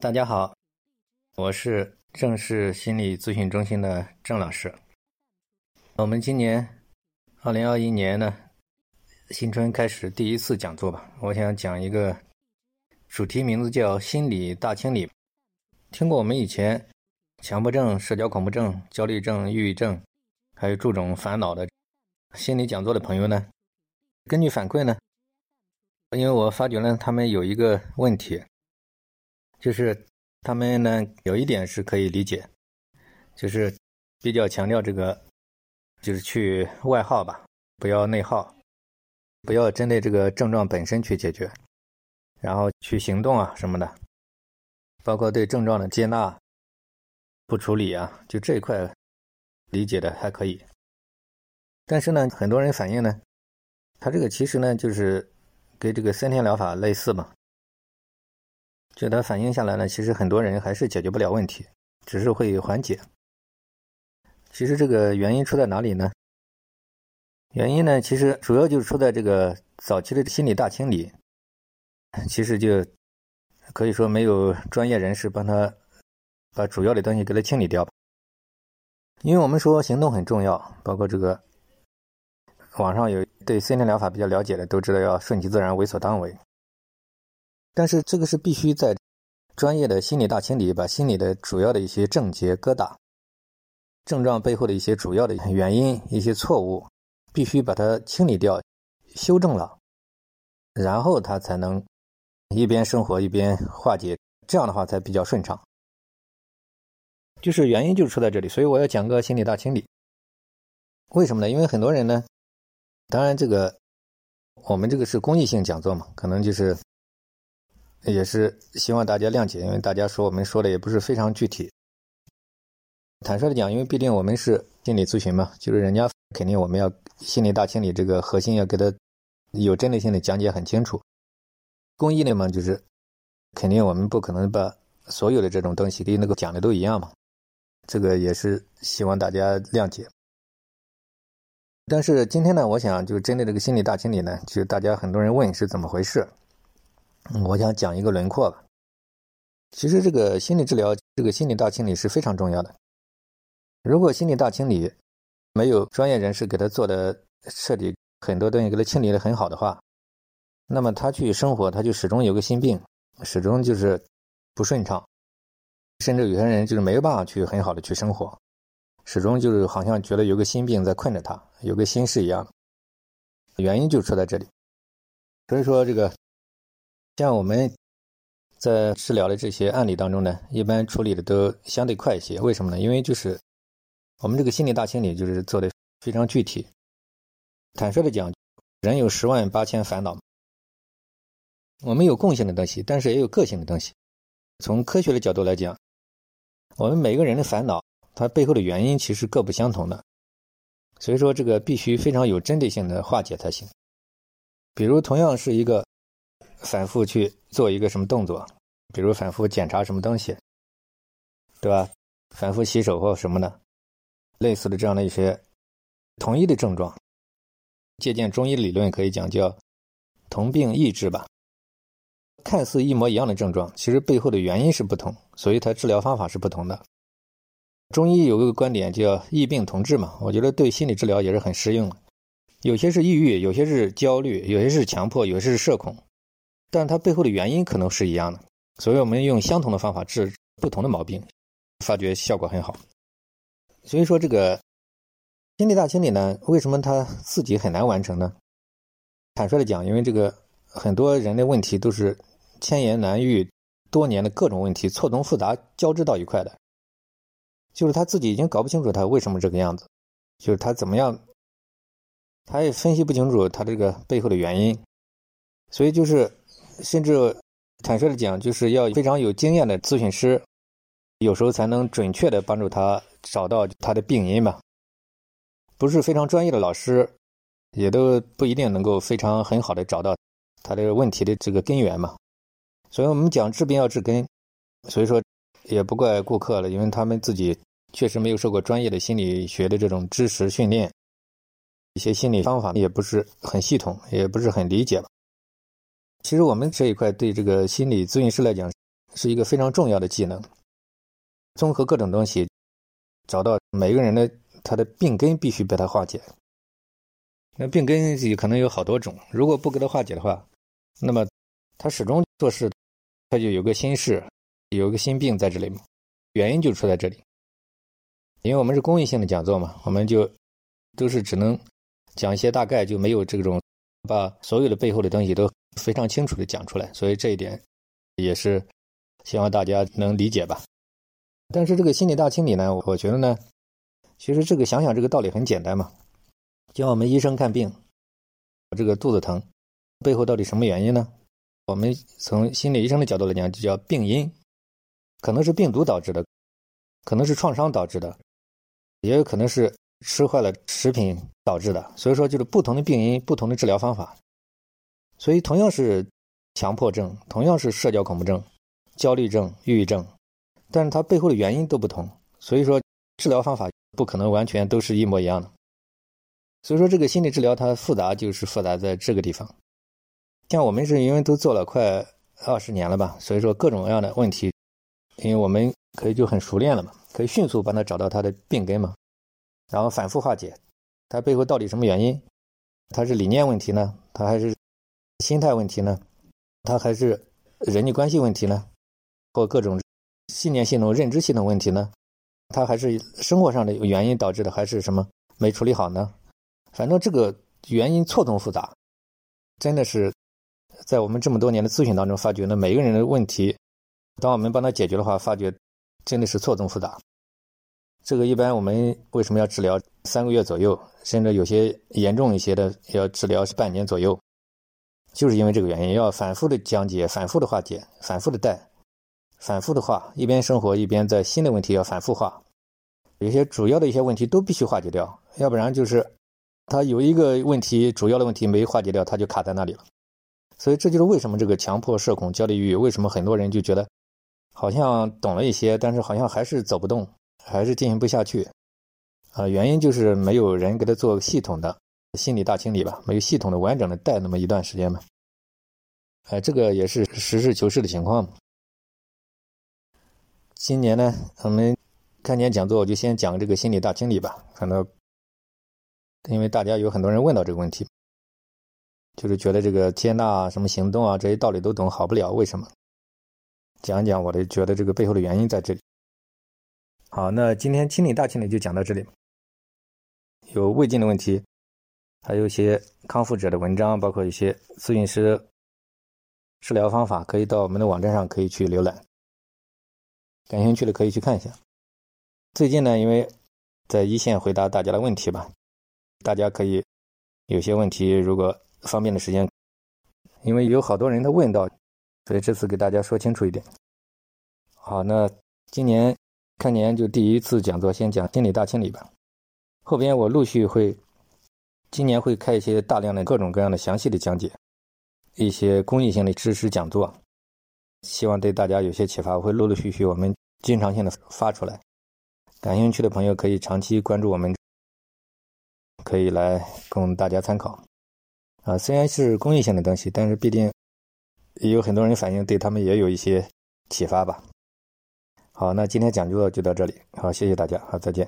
大家好，我是正式心理咨询中心的郑老师。我们今年二零二一年呢，新春开始第一次讲座吧。我想讲一个主题，名字叫“心理大清理”。听过我们以前强迫症、社交恐怖症、焦虑症、抑郁症，还有诸种烦恼的心理讲座的朋友呢？根据反馈呢，因为我发觉呢，他们有一个问题。就是他们呢，有一点是可以理解，就是比较强调这个，就是去外耗吧，不要内耗，不要针对这个症状本身去解决，然后去行动啊什么的，包括对症状的接纳、不处理啊，就这一块理解的还可以。但是呢，很多人反映呢，他这个其实呢，就是跟这个三天疗法类似嘛。就它反映下来呢，其实很多人还是解决不了问题，只是会缓解。其实这个原因出在哪里呢？原因呢，其实主要就是出在这个早期的心理大清理，其实就可以说没有专业人士帮他把主要的东西给他清理掉。因为我们说行动很重要，包括这个网上有对森林疗法比较了解的都知道要顺其自然，为所当为。但是这个是必须在专业的心理大清理，把心理的主要的一些症结、疙瘩、症状背后的一些主要的原因、一些错误，必须把它清理掉、修正了，然后他才能一边生活一边化解，这样的话才比较顺畅。就是原因就出在这里，所以我要讲个心理大清理。为什么呢？因为很多人呢，当然这个我们这个是公益性讲座嘛，可能就是。也是希望大家谅解，因为大家说我们说的也不是非常具体。坦率的讲，因为毕竟我们是心理咨询嘛，就是人家肯定我们要心理大清理这个核心要给他有针对性的讲解很清楚。公益的嘛，就是肯定我们不可能把所有的这种东西跟那个讲的都一样嘛，这个也是希望大家谅解。但是今天呢，我想就针对这个心理大清理呢，就大家很多人问是怎么回事。我想讲一个轮廓吧。其实这个心理治疗，这个心理大清理是非常重要的。如果心理大清理没有专业人士给他做的彻底，很多东西给他清理的很好的话，那么他去生活，他就始终有个心病，始终就是不顺畅，甚至有些人就是没有办法去很好的去生活，始终就是好像觉得有个心病在困着他，有个心事一样。原因就出在这里。所以说这个。像我们在治疗的这些案例当中呢，一般处理的都相对快一些。为什么呢？因为就是我们这个心理大清理就是做的非常具体。坦率的讲，人有十万八千烦恼，我们有共性的东西，但是也有个性的东西。从科学的角度来讲，我们每个人的烦恼，它背后的原因其实各不相同的。所以说，这个必须非常有针对性的化解才行。比如，同样是一个。反复去做一个什么动作，比如反复检查什么东西，对吧？反复洗手或什么的，类似的这样的一些同一的症状，借鉴中医理论可以讲叫同病异治吧。看似一模一样的症状，其实背后的原因是不同，所以它治疗方法是不同的。中医有一个观点叫异病同治嘛，我觉得对心理治疗也是很适用的。有些是抑郁，有些是焦虑，有些是强迫，有些是社恐。但它背后的原因可能是一样的，所以我们用相同的方法治不同的毛病，发觉效果很好。所以说这个心理大清理呢，为什么他自己很难完成呢？坦率的讲，因为这个很多人的问题都是千言难喻，多年的各种问题错综复杂交织到一块的，就是他自己已经搞不清楚他为什么这个样子，就是他怎么样，他也分析不清楚他这个背后的原因，所以就是。甚至坦率的讲，就是要非常有经验的咨询师，有时候才能准确的帮助他找到他的病因吧。不是非常专业的老师，也都不一定能够非常很好的找到他这个问题的这个根源嘛。所以我们讲治病要治根，所以说也不怪顾客了，因为他们自己确实没有受过专业的心理学的这种知识训练，一些心理方法也不是很系统，也不是很理解吧。其实我们这一块对这个心理咨询师来讲，是一个非常重要的技能。综合各种东西，找到每个人的他的病根，必须被他化解。那病根也可能有好多种，如果不给他化解的话，那么他始终做事，他就有个心事，有个心病在这里，原因就出在这里。因为我们是公益性的讲座嘛，我们就都是只能讲一些大概，就没有这种把所有的背后的东西都非常清楚的讲出来，所以这一点也是希望大家能理解吧。但是这个心理大清理呢，我觉得呢，其实这个想想这个道理很简单嘛，就像我们医生看病，这个肚子疼，背后到底什么原因呢？我们从心理医生的角度来讲，就叫病因，可能是病毒导致的，可能是创伤导致的。也有可能是吃坏了食品导致的，所以说就是不同的病因，不同的治疗方法。所以同样是强迫症，同样是社交恐怖症、焦虑症、抑郁症，但是它背后的原因都不同，所以说治疗方法不可能完全都是一模一样的。所以说这个心理治疗它复杂，就是复杂在这个地方。像我们是因为都做了快二十年了吧，所以说各种各样的问题，因为我们可以就很熟练了嘛。可以迅速帮他找到他的病根嘛，然后反复化解，他背后到底什么原因？他是理念问题呢？他还是心态问题呢？他还是人际关系问题呢？或各种信念系统、认知系统问题呢？他还是生活上的原因导致的，还是什么没处理好呢？反正这个原因错综复杂，真的是在我们这么多年的咨询当中发觉呢，每个人的问题，当我们帮他解决的话，发觉。真的是错综复杂，这个一般我们为什么要治疗三个月左右，甚至有些严重一些的要治疗是半年左右，就是因为这个原因，要反复的讲解、反复的化解、反复的带、反复的化，一边生活一边在新的问题要反复化，有些主要的一些问题都必须化解掉，要不然就是他有一个问题主要的问题没化解掉，他就卡在那里了。所以这就是为什么这个强迫、社恐、焦虑、抑郁，为什么很多人就觉得。好像懂了一些，但是好像还是走不动，还是进行不下去，啊，原因就是没有人给他做系统的心理大清理吧，没有系统的完整的带那么一段时间嘛，哎，这个也是实事求是的情况。今年呢，我们开年讲座，我就先讲这个心理大清理吧，可能因为大家有很多人问到这个问题，就是觉得这个接纳什么行动啊，这些道理都懂，好不了，为什么？讲讲我的觉得这个背后的原因在这里。好，那今天清理大清理就讲到这里。有胃镜的问题，还有一些康复者的文章，包括一些咨询师治疗方法，可以到我们的网站上可以去浏览。感兴趣的可以去看一下。最近呢，因为在一线回答大家的问题吧，大家可以有些问题如果方便的时间，因为有好多人他问到。所以这次给大家说清楚一点。好，那今年开年就第一次讲座，先讲心理大清理吧。后边我陆续会，今年会开一些大量的各种各样的详细的讲解，一些公益性的知识讲座，希望对大家有些启发。我会陆陆续续我们经常性的发出来，感兴趣的朋友可以长期关注我们，可以来供大家参考。啊，虽然是公益性的东西，但是必定。也有很多人反映，对他们也有一些启发吧。好，那今天讲座就到这里。好，谢谢大家，好，再见。